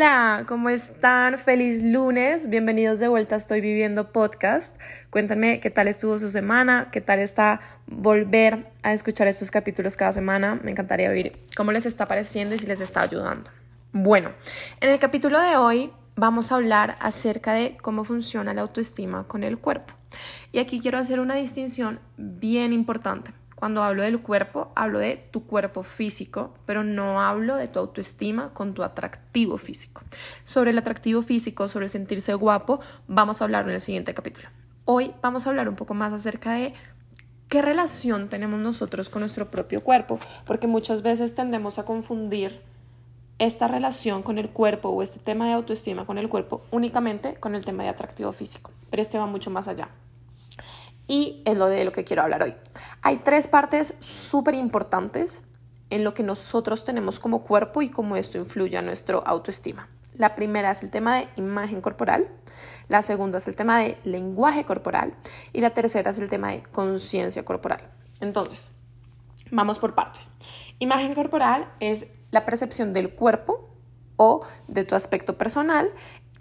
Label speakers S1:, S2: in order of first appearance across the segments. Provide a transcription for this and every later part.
S1: Hola, ¿cómo están? Feliz lunes, bienvenidos de vuelta a Estoy Viviendo Podcast. Cuéntenme qué tal estuvo su semana, qué tal está volver a escuchar estos capítulos cada semana. Me encantaría oír cómo les está pareciendo y si les está ayudando. Bueno, en el capítulo de hoy vamos a hablar acerca de cómo funciona la autoestima con el cuerpo. Y aquí quiero hacer una distinción bien importante. Cuando hablo del cuerpo, hablo de tu cuerpo físico, pero no hablo de tu autoestima con tu atractivo físico. Sobre el atractivo físico, sobre el sentirse guapo, vamos a hablar en el siguiente capítulo. Hoy vamos a hablar un poco más acerca de qué relación tenemos nosotros con nuestro propio cuerpo, porque muchas veces tendemos a confundir esta relación con el cuerpo o este tema de autoestima con el cuerpo únicamente con el tema de atractivo físico, pero este va mucho más allá y es lo de lo que quiero hablar hoy. Hay tres partes súper importantes en lo que nosotros tenemos como cuerpo y cómo esto influye a nuestro autoestima. La primera es el tema de imagen corporal, la segunda es el tema de lenguaje corporal y la tercera es el tema de conciencia corporal. Entonces, vamos por partes. Imagen corporal es la percepción del cuerpo o de tu aspecto personal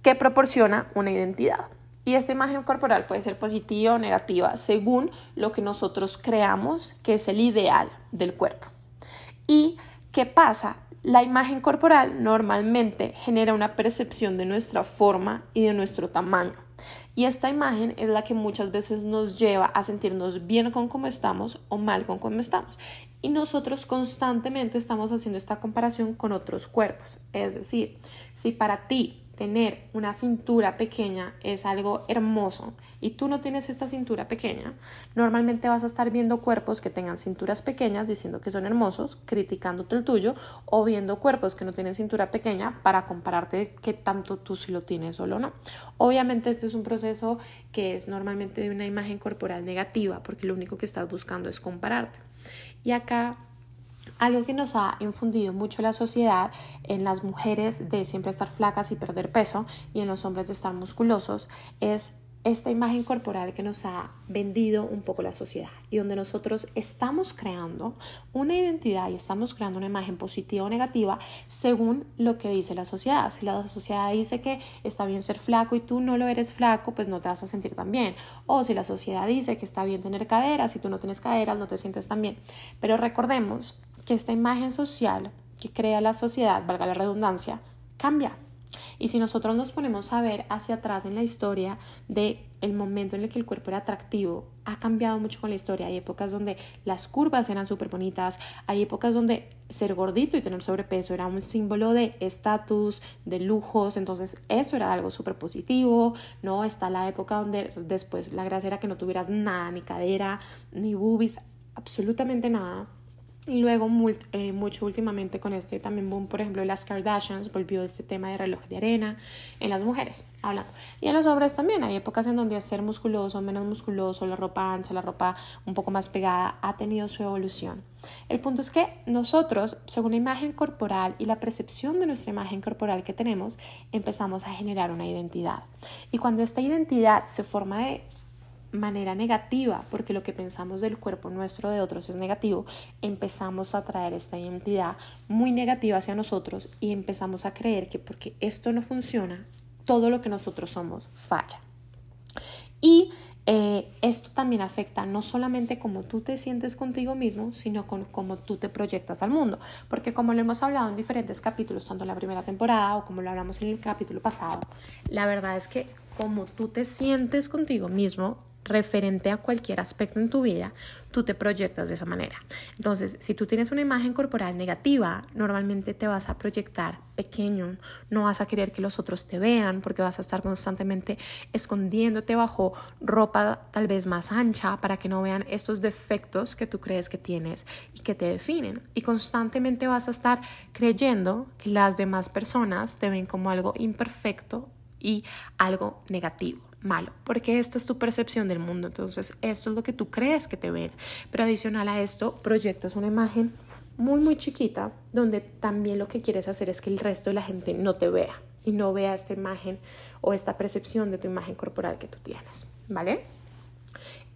S1: que proporciona una identidad. Y esta imagen corporal puede ser positiva o negativa según lo que nosotros creamos que es el ideal del cuerpo. ¿Y qué pasa? La imagen corporal normalmente genera una percepción de nuestra forma y de nuestro tamaño. Y esta imagen es la que muchas veces nos lleva a sentirnos bien con cómo estamos o mal con cómo estamos. Y nosotros constantemente estamos haciendo esta comparación con otros cuerpos. Es decir, si para ti tener una cintura pequeña es algo hermoso y tú no tienes esta cintura pequeña, normalmente vas a estar viendo cuerpos que tengan cinturas pequeñas diciendo que son hermosos, criticándote el tuyo, o viendo cuerpos que no tienen cintura pequeña para compararte qué tanto tú si lo tienes o no. Obviamente este es un proceso que es normalmente de una imagen corporal negativa porque lo único que estás buscando es compararte. Y acá algo que nos ha infundido mucho la sociedad en las mujeres de siempre estar flacas y perder peso y en los hombres de estar musculosos es esta imagen corporal que nos ha vendido un poco la sociedad y donde nosotros estamos creando una identidad y estamos creando una imagen positiva o negativa según lo que dice la sociedad. Si la sociedad dice que está bien ser flaco y tú no lo eres flaco, pues no te vas a sentir tan bien. O si la sociedad dice que está bien tener caderas y tú no tienes caderas, no te sientes tan bien. Pero recordemos que esta imagen social que crea la sociedad, valga la redundancia, cambia. Y si nosotros nos ponemos a ver hacia atrás en la historia de el momento en el que el cuerpo era atractivo, ha cambiado mucho con la historia. Hay épocas donde las curvas eran súper bonitas, hay épocas donde ser gordito y tener sobrepeso era un símbolo de estatus, de lujos, entonces eso era algo súper positivo, ¿no? Está la época donde después la gracia era que no tuvieras nada, ni cadera, ni boobies, absolutamente nada. Y luego, eh, mucho últimamente con este también boom, por ejemplo, las Kardashians, volvió este tema de reloj de arena en las mujeres, hablando. Y en los hombres también, hay épocas en donde ser musculoso, menos musculoso, la ropa ancha, la ropa un poco más pegada, ha tenido su evolución. El punto es que nosotros, según la imagen corporal y la percepción de nuestra imagen corporal que tenemos, empezamos a generar una identidad. Y cuando esta identidad se forma de manera negativa, porque lo que pensamos del cuerpo nuestro de otros es negativo, empezamos a traer esta identidad muy negativa hacia nosotros y empezamos a creer que porque esto no funciona, todo lo que nosotros somos falla. Y eh, esto también afecta no solamente cómo tú te sientes contigo mismo, sino con cómo tú te proyectas al mundo. Porque como lo hemos hablado en diferentes capítulos, tanto en la primera temporada o como lo hablamos en el capítulo pasado, la verdad es que como tú te sientes contigo mismo referente a cualquier aspecto en tu vida, tú te proyectas de esa manera. Entonces, si tú tienes una imagen corporal negativa, normalmente te vas a proyectar pequeño, no vas a querer que los otros te vean porque vas a estar constantemente escondiéndote bajo ropa tal vez más ancha para que no vean estos defectos que tú crees que tienes y que te definen. Y constantemente vas a estar creyendo que las demás personas te ven como algo imperfecto y algo negativo malo, porque esta es tu percepción del mundo, entonces esto es lo que tú crees que te ven, pero adicional a esto proyectas una imagen muy muy chiquita donde también lo que quieres hacer es que el resto de la gente no te vea y no vea esta imagen o esta percepción de tu imagen corporal que tú tienes, ¿vale?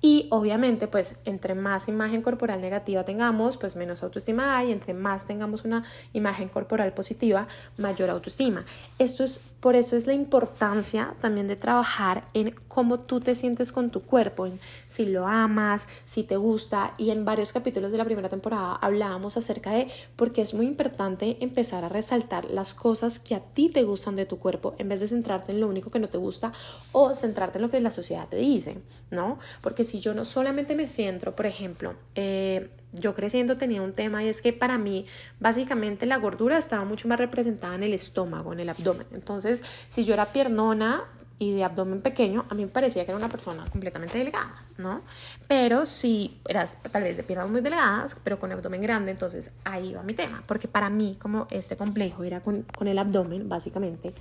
S1: Y obviamente, pues entre más imagen corporal negativa tengamos, pues menos autoestima hay. Entre más tengamos una imagen corporal positiva, mayor autoestima. Esto es, por eso es la importancia también de trabajar en cómo tú te sientes con tu cuerpo, en si lo amas, si te gusta. Y en varios capítulos de la primera temporada hablábamos acerca de por qué es muy importante empezar a resaltar las cosas que a ti te gustan de tu cuerpo en vez de centrarte en lo único que no te gusta o centrarte en lo que la sociedad te dice, ¿no? Porque si yo no solamente me centro, por ejemplo, eh, yo creciendo tenía un tema y es que para mí básicamente la gordura estaba mucho más representada en el estómago, en el abdomen. Entonces, si yo era piernona y de abdomen pequeño, a mí me parecía que era una persona completamente delgada, ¿no? Pero si eras tal vez de piernas muy delgadas, pero con abdomen grande, entonces ahí va mi tema, porque para mí como este complejo era con, con el abdomen, básicamente,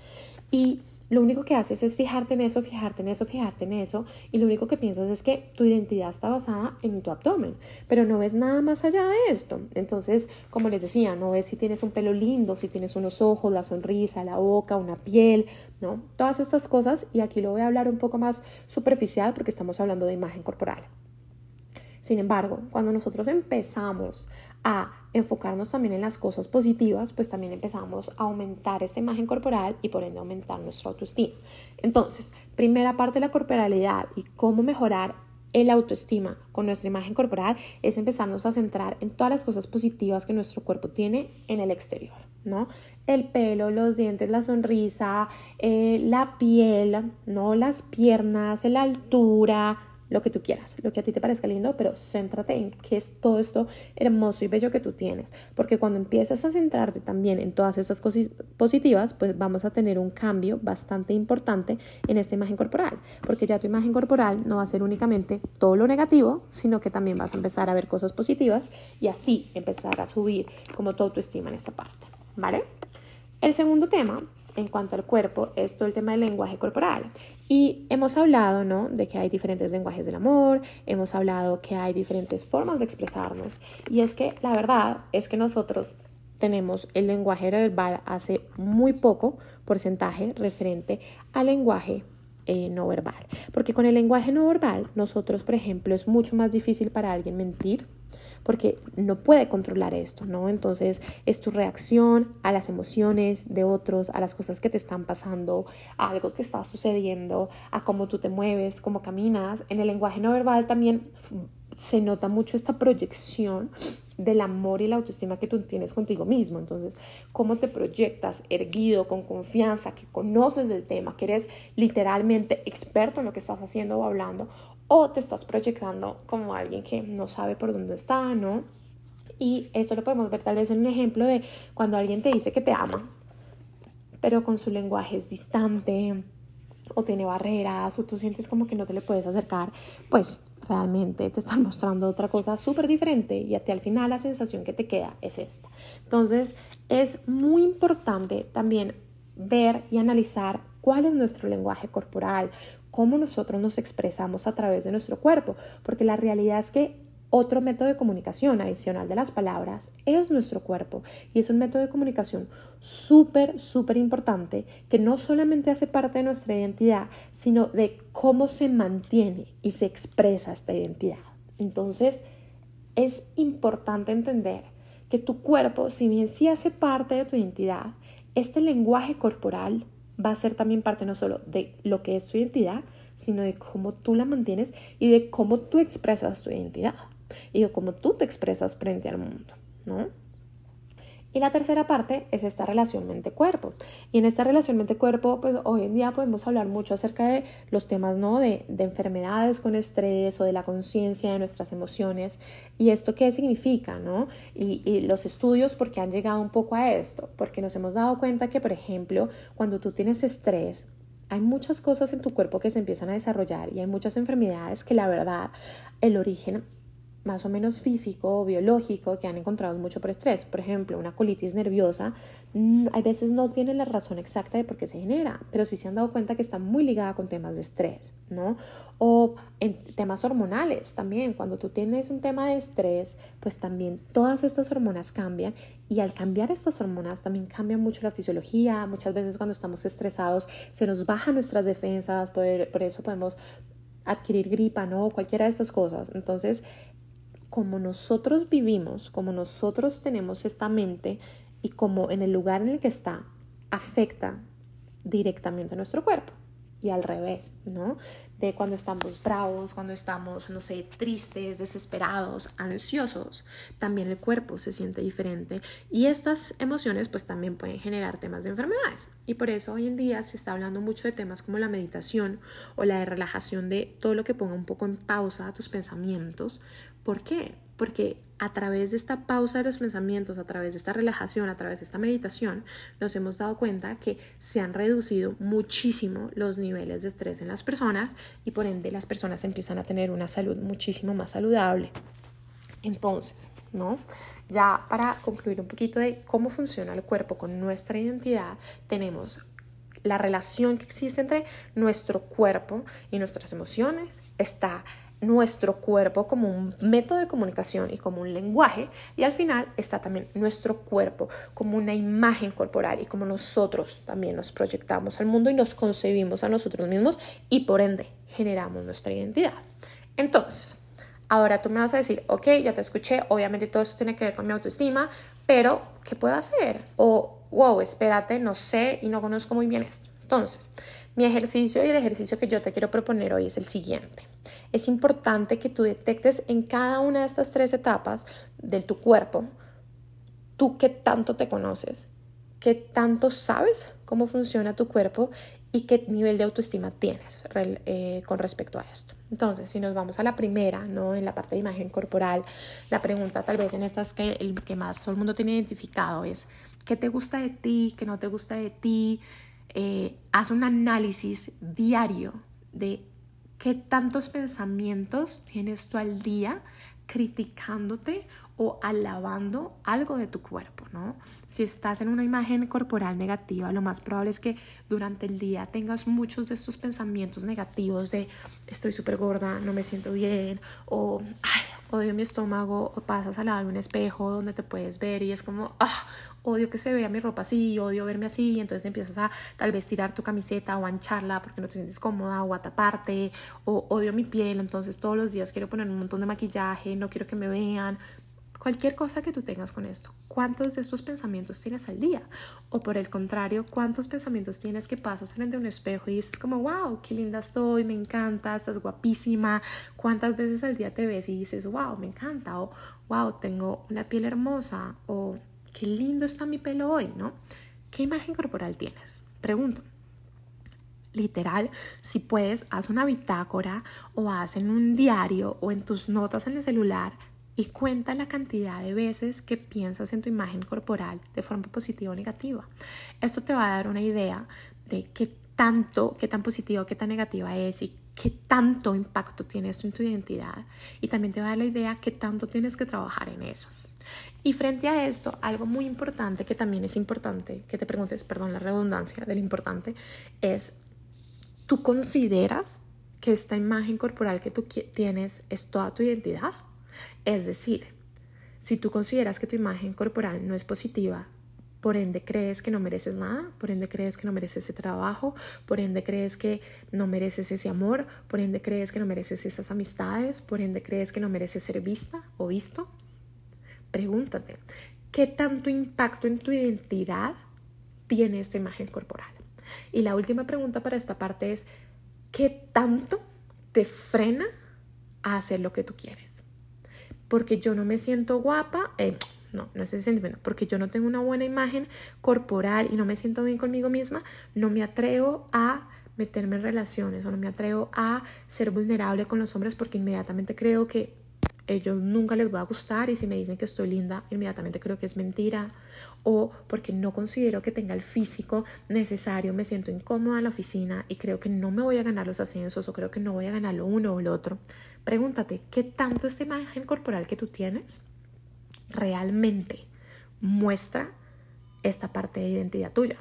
S1: y lo único que haces es fijarte en eso, fijarte en eso, fijarte en eso, y lo único que piensas es que tu identidad está basada en tu abdomen, pero no ves nada más allá de esto. Entonces, como les decía, no ves si tienes un pelo lindo, si tienes unos ojos, la sonrisa, la boca, una piel, ¿no? Todas estas cosas, y aquí lo voy a hablar un poco más superficial porque estamos hablando de imagen corporal. Sin embargo, cuando nosotros empezamos a enfocarnos también en las cosas positivas, pues también empezamos a aumentar esta imagen corporal y por ende aumentar nuestra autoestima. Entonces, primera parte de la corporalidad y cómo mejorar el autoestima con nuestra imagen corporal es empezarnos a centrar en todas las cosas positivas que nuestro cuerpo tiene en el exterior, ¿no? El pelo, los dientes, la sonrisa, eh, la piel, ¿no? Las piernas, la altura, lo que tú quieras, lo que a ti te parezca lindo, pero céntrate en qué es todo esto hermoso y bello que tú tienes, porque cuando empiezas a centrarte también en todas esas cosas positivas, pues vamos a tener un cambio bastante importante en esta imagen corporal, porque ya tu imagen corporal no va a ser únicamente todo lo negativo, sino que también vas a empezar a ver cosas positivas y así empezar a subir como tu autoestima en esta parte, ¿vale? El segundo tema en cuanto al cuerpo es todo el tema del lenguaje corporal. Y hemos hablado, ¿no? De que hay diferentes lenguajes del amor, hemos hablado que hay diferentes formas de expresarnos. Y es que la verdad es que nosotros tenemos el lenguaje verbal hace muy poco porcentaje referente al lenguaje eh, no verbal. Porque con el lenguaje no verbal, nosotros, por ejemplo, es mucho más difícil para alguien mentir porque no puede controlar esto, ¿no? Entonces es tu reacción a las emociones de otros, a las cosas que te están pasando, a algo que está sucediendo, a cómo tú te mueves, cómo caminas. En el lenguaje no verbal también se nota mucho esta proyección del amor y la autoestima que tú tienes contigo mismo. Entonces, cómo te proyectas erguido, con confianza, que conoces del tema, que eres literalmente experto en lo que estás haciendo o hablando, o te estás proyectando como alguien que no sabe por dónde está, ¿no? Y esto lo podemos ver tal vez en un ejemplo de cuando alguien te dice que te ama, pero con su lenguaje es distante o tiene barreras o tú sientes como que no te le puedes acercar, pues realmente te están mostrando otra cosa súper diferente y a ti al final la sensación que te queda es esta. Entonces es muy importante también ver y analizar cuál es nuestro lenguaje corporal, cómo nosotros nos expresamos a través de nuestro cuerpo, porque la realidad es que otro método de comunicación adicional de las palabras es nuestro cuerpo y es un método de comunicación súper, súper importante que no solamente hace parte de nuestra identidad, sino de cómo se mantiene y se expresa esta identidad. Entonces, es importante entender que tu cuerpo, si bien sí hace parte de tu identidad, este lenguaje corporal va a ser también parte no solo de lo que es tu identidad, sino de cómo tú la mantienes y de cómo tú expresas tu identidad y de cómo tú te expresas frente al mundo, ¿no? Y la tercera parte es esta relación mente-cuerpo. Y en esta relación mente-cuerpo, pues hoy en día podemos hablar mucho acerca de los temas, ¿no? De, de enfermedades con estrés o de la conciencia de nuestras emociones. ¿Y esto qué significa, no? Y, y los estudios, porque han llegado un poco a esto? Porque nos hemos dado cuenta que, por ejemplo, cuando tú tienes estrés, hay muchas cosas en tu cuerpo que se empiezan a desarrollar y hay muchas enfermedades que la verdad el origen más o menos físico o biológico que han encontrado mucho por estrés. Por ejemplo, una colitis nerviosa, mm, hay veces no tiene la razón exacta de por qué se genera, pero sí se han dado cuenta que está muy ligada con temas de estrés, ¿no? O en temas hormonales también, cuando tú tienes un tema de estrés, pues también todas estas hormonas cambian y al cambiar estas hormonas también cambia mucho la fisiología. Muchas veces cuando estamos estresados se nos bajan nuestras defensas, por, por eso podemos adquirir gripa, ¿no? Cualquiera de estas cosas. Entonces, como nosotros vivimos, como nosotros tenemos esta mente y como en el lugar en el que está, afecta directamente a nuestro cuerpo y al revés, ¿no? De cuando estamos bravos, cuando estamos, no sé, tristes, desesperados, ansiosos, también el cuerpo se siente diferente y estas emociones pues también pueden generar temas de enfermedades. Y por eso hoy en día se está hablando mucho de temas como la meditación o la de relajación de todo lo que ponga un poco en pausa a tus pensamientos. ¿Por qué? Porque a través de esta pausa de los pensamientos, a través de esta relajación, a través de esta meditación, nos hemos dado cuenta que se han reducido muchísimo los niveles de estrés en las personas y por ende las personas empiezan a tener una salud muchísimo más saludable. Entonces, ¿no? Ya para concluir un poquito de cómo funciona el cuerpo con nuestra identidad, tenemos la relación que existe entre nuestro cuerpo y nuestras emociones, está nuestro cuerpo como un método de comunicación y como un lenguaje y al final está también nuestro cuerpo como una imagen corporal y como nosotros también nos proyectamos al mundo y nos concebimos a nosotros mismos y por ende generamos nuestra identidad. Entonces, ahora tú me vas a decir, ok, ya te escuché, obviamente todo esto tiene que ver con mi autoestima, pero ¿qué puedo hacer? O, wow, espérate, no sé y no conozco muy bien esto. Entonces, mi ejercicio y el ejercicio que yo te quiero proponer hoy es el siguiente. Es importante que tú detectes en cada una de estas tres etapas de tu cuerpo, tú qué tanto te conoces, qué tanto sabes cómo funciona tu cuerpo y qué nivel de autoestima tienes eh, con respecto a esto. Entonces, si nos vamos a la primera, ¿no? En la parte de imagen corporal, la pregunta tal vez en estas que el que más todo el mundo tiene identificado es ¿qué te gusta de ti? ¿Qué no te gusta de ti? Eh, haz un análisis diario de qué tantos pensamientos tienes tú al día criticándote o alabando algo de tu cuerpo, ¿no? Si estás en una imagen corporal negativa, lo más probable es que durante el día tengas muchos de estos pensamientos negativos de estoy súper gorda, no me siento bien, o odio mi estómago, o pasas al lado de un espejo donde te puedes ver y es como, ah, odio que se vea mi ropa así, odio verme así, y entonces empiezas a tal vez tirar tu camiseta o ancharla porque no te sientes cómoda o a taparte, o odio mi piel, entonces todos los días quiero poner un montón de maquillaje, no quiero que me vean, Cualquier cosa que tú tengas con esto, ¿cuántos de estos pensamientos tienes al día? O por el contrario, ¿cuántos pensamientos tienes que pasas frente a un espejo y dices como, wow, qué linda estoy, me encanta, estás guapísima? ¿Cuántas veces al día te ves y dices, wow, me encanta? O, wow, tengo una piel hermosa? O, qué lindo está mi pelo hoy, ¿no? ¿Qué imagen corporal tienes? Pregunto. Literal, si puedes, haz una bitácora o haz en un diario o en tus notas en el celular y cuenta la cantidad de veces que piensas en tu imagen corporal de forma positiva o negativa. Esto te va a dar una idea de qué tanto, qué tan positiva o qué tan negativa es y qué tanto impacto tiene esto en tu identidad. Y también te va a dar la idea qué tanto tienes que trabajar en eso. Y frente a esto, algo muy importante que también es importante, que te preguntes, perdón, la redundancia del importante, es, ¿tú consideras que esta imagen corporal que tú tienes es toda tu identidad? Es decir, si tú consideras que tu imagen corporal no es positiva, por ende crees que no mereces nada, por ende crees que no mereces ese trabajo, por ende crees que no mereces ese amor, por ende crees que no mereces esas amistades, por ende crees que no mereces ser vista o visto, pregúntate, ¿qué tanto impacto en tu identidad tiene esta imagen corporal? Y la última pregunta para esta parte es, ¿qué tanto te frena a hacer lo que tú quieres? Porque yo no me siento guapa, eh, no, no es ese sentimiento, porque yo no tengo una buena imagen corporal y no me siento bien conmigo misma, no me atrevo a meterme en relaciones o no me atrevo a ser vulnerable con los hombres porque inmediatamente creo que ellos nunca les va a gustar y si me dicen que estoy linda, inmediatamente creo que es mentira o porque no considero que tenga el físico necesario, me siento incómoda en la oficina y creo que no me voy a ganar los ascensos o creo que no voy a ganar lo uno o lo otro. Pregúntate, ¿qué tanto esta imagen corporal que tú tienes realmente muestra esta parte de identidad tuya?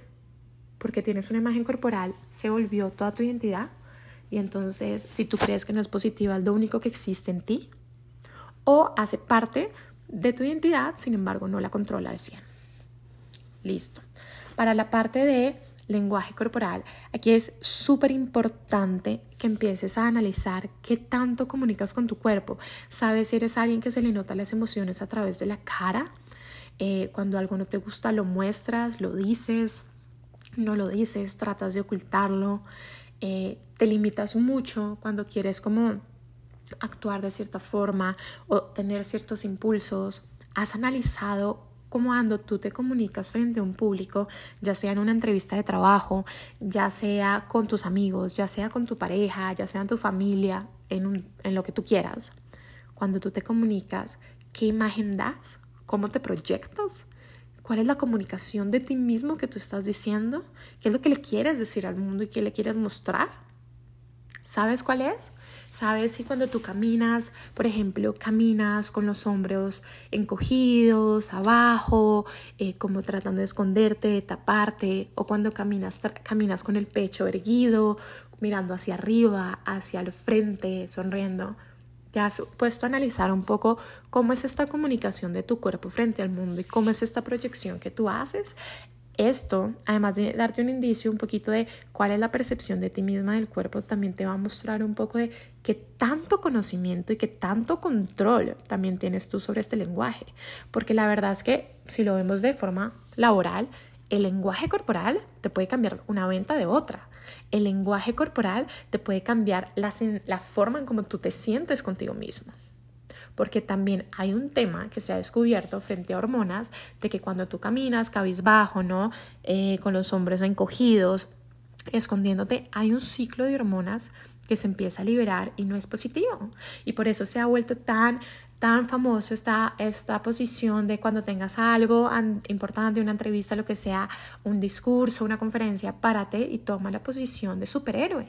S1: Porque tienes una imagen corporal, se volvió toda tu identidad y entonces si tú crees que no es positiva, es lo único que existe en ti o hace parte de tu identidad, sin embargo no la controla al 100. Listo. Para la parte de lenguaje corporal, aquí es súper importante que empieces a analizar qué tanto comunicas con tu cuerpo. ¿Sabes si eres alguien que se le nota las emociones a través de la cara? Eh, cuando algo no te gusta, lo muestras, lo dices, no lo dices, tratas de ocultarlo. Eh, te limitas mucho cuando quieres como actuar de cierta forma o tener ciertos impulsos. Has analizado cómo ando tú te comunicas frente a un público, ya sea en una entrevista de trabajo, ya sea con tus amigos, ya sea con tu pareja, ya sea en tu familia, en, en lo que tú quieras. Cuando tú te comunicas, ¿qué imagen das? ¿Cómo te proyectas? ¿Cuál es la comunicación de ti mismo que tú estás diciendo? ¿Qué es lo que le quieres decir al mundo y qué le quieres mostrar? ¿Sabes cuál es? ¿Sabes si cuando tú caminas, por ejemplo, caminas con los hombros encogidos, abajo, eh, como tratando de esconderte, de taparte, o cuando caminas, caminas con el pecho erguido, mirando hacia arriba, hacia el frente, sonriendo? ¿Te has puesto a analizar un poco cómo es esta comunicación de tu cuerpo frente al mundo y cómo es esta proyección que tú haces? Esto, además de darte un indicio un poquito de cuál es la percepción de ti misma del cuerpo, también te va a mostrar un poco de qué tanto conocimiento y qué tanto control también tienes tú sobre este lenguaje. Porque la verdad es que si lo vemos de forma laboral, el lenguaje corporal te puede cambiar una venta de otra. El lenguaje corporal te puede cambiar la, la forma en cómo tú te sientes contigo mismo porque también hay un tema que se ha descubierto frente a hormonas de que cuando tú caminas cabizbajo, ¿no? Eh, con los hombros encogidos, escondiéndote, hay un ciclo de hormonas que se empieza a liberar y no es positivo. Y por eso se ha vuelto tan tan famoso esta, esta posición de cuando tengas algo importante, una entrevista, lo que sea, un discurso, una conferencia, párate y toma la posición de superhéroe.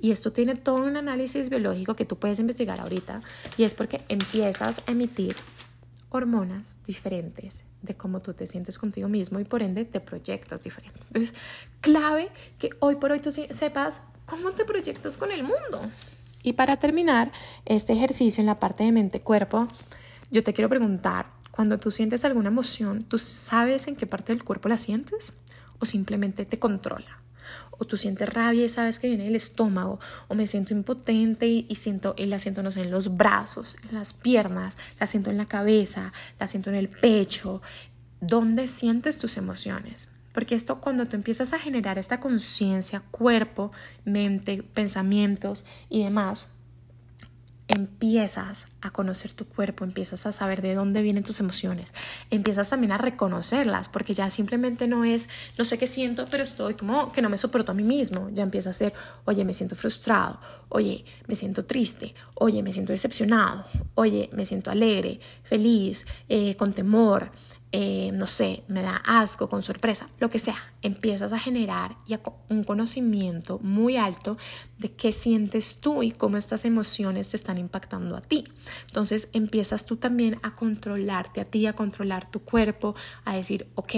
S1: Y esto tiene todo un análisis biológico que tú puedes investigar ahorita y es porque empiezas a emitir hormonas diferentes de cómo tú te sientes contigo mismo y por ende te proyectas diferente. Entonces, clave que hoy por hoy tú sepas cómo te proyectas con el mundo. Y para terminar este ejercicio en la parte de mente-cuerpo, yo te quiero preguntar, cuando tú sientes alguna emoción, ¿tú sabes en qué parte del cuerpo la sientes? ¿O simplemente te controla? o tú sientes rabia y sabes que viene del estómago, o me siento impotente y, siento, y la siento, no sé, en los brazos, en las piernas, la siento en la cabeza, la siento en el pecho. ¿Dónde sientes tus emociones? Porque esto cuando tú empiezas a generar esta conciencia, cuerpo, mente, pensamientos y demás, empiezas a conocer tu cuerpo, empiezas a saber de dónde vienen tus emociones, empiezas también a reconocerlas, porque ya simplemente no es, no sé qué siento, pero estoy como que no me soporto a mí mismo, ya empieza a ser, oye, me siento frustrado, oye, me siento triste, oye, me siento decepcionado, oye, me siento alegre, feliz, eh, con temor, eh, no sé, me da asco, con sorpresa, lo que sea, empiezas a generar ya un conocimiento muy alto de qué sientes tú y cómo estas emociones te están impactando a ti. Entonces empiezas tú también a controlarte a ti, a controlar tu cuerpo, a decir, ok,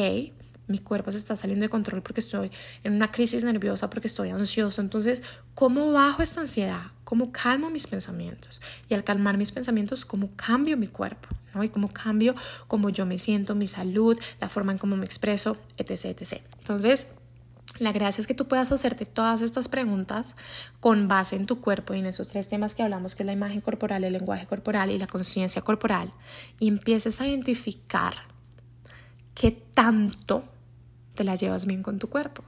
S1: mi cuerpo se está saliendo de control porque estoy en una crisis nerviosa, porque estoy ansioso. Entonces, ¿cómo bajo esta ansiedad? ¿Cómo calmo mis pensamientos? Y al calmar mis pensamientos, ¿cómo cambio mi cuerpo? ¿no? Y cómo cambio cómo yo me siento, mi salud, la forma en cómo me expreso, etc. etc. Entonces, la gracia es que tú puedas hacerte todas estas preguntas con base en tu cuerpo y en esos tres temas que hablamos, que es la imagen corporal, el lenguaje corporal y la conciencia corporal, y empieces a identificar qué tanto te la llevas bien con tu cuerpo.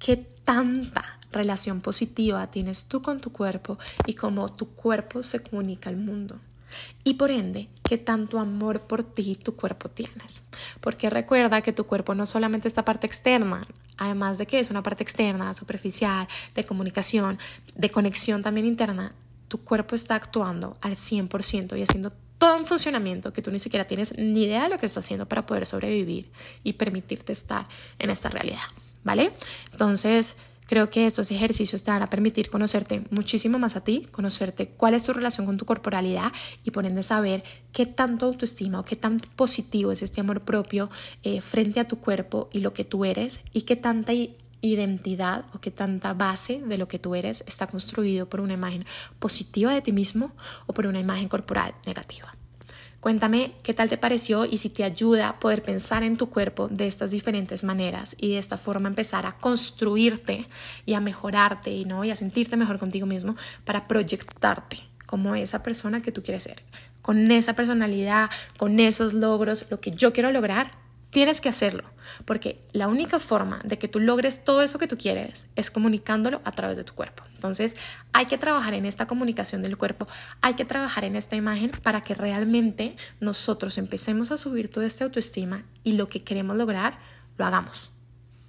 S1: ¿Qué tanta relación positiva tienes tú con tu cuerpo y cómo tu cuerpo se comunica al mundo? Y por ende, qué tanto amor por ti tu cuerpo tienes. Porque recuerda que tu cuerpo no solamente esta parte externa, además de que es una parte externa, superficial, de comunicación, de conexión también interna, tu cuerpo está actuando al 100% y haciendo todo un funcionamiento que tú ni siquiera tienes ni idea de lo que está haciendo para poder sobrevivir y permitirte estar en esta realidad, ¿vale? Entonces, creo que estos ejercicios te van a permitir conocerte muchísimo más a ti, conocerte cuál es tu relación con tu corporalidad y por ende saber qué tanto autoestima o qué tan positivo es este amor propio eh, frente a tu cuerpo y lo que tú eres y qué tanta identidad o qué tanta base de lo que tú eres está construido por una imagen positiva de ti mismo o por una imagen corporal negativa. Cuéntame qué tal te pareció y si te ayuda a poder pensar en tu cuerpo de estas diferentes maneras y de esta forma empezar a construirte y a mejorarte y, ¿no? y a sentirte mejor contigo mismo para proyectarte como esa persona que tú quieres ser, con esa personalidad, con esos logros, lo que yo quiero lograr, Tienes que hacerlo, porque la única forma de que tú logres todo eso que tú quieres es comunicándolo a través de tu cuerpo. Entonces, hay que trabajar en esta comunicación del cuerpo, hay que trabajar en esta imagen para que realmente nosotros empecemos a subir toda esta autoestima y lo que queremos lograr lo hagamos,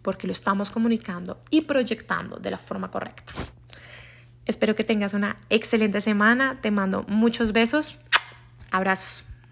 S1: porque lo estamos comunicando y proyectando de la forma correcta. Espero que tengas una excelente semana, te mando muchos besos, abrazos.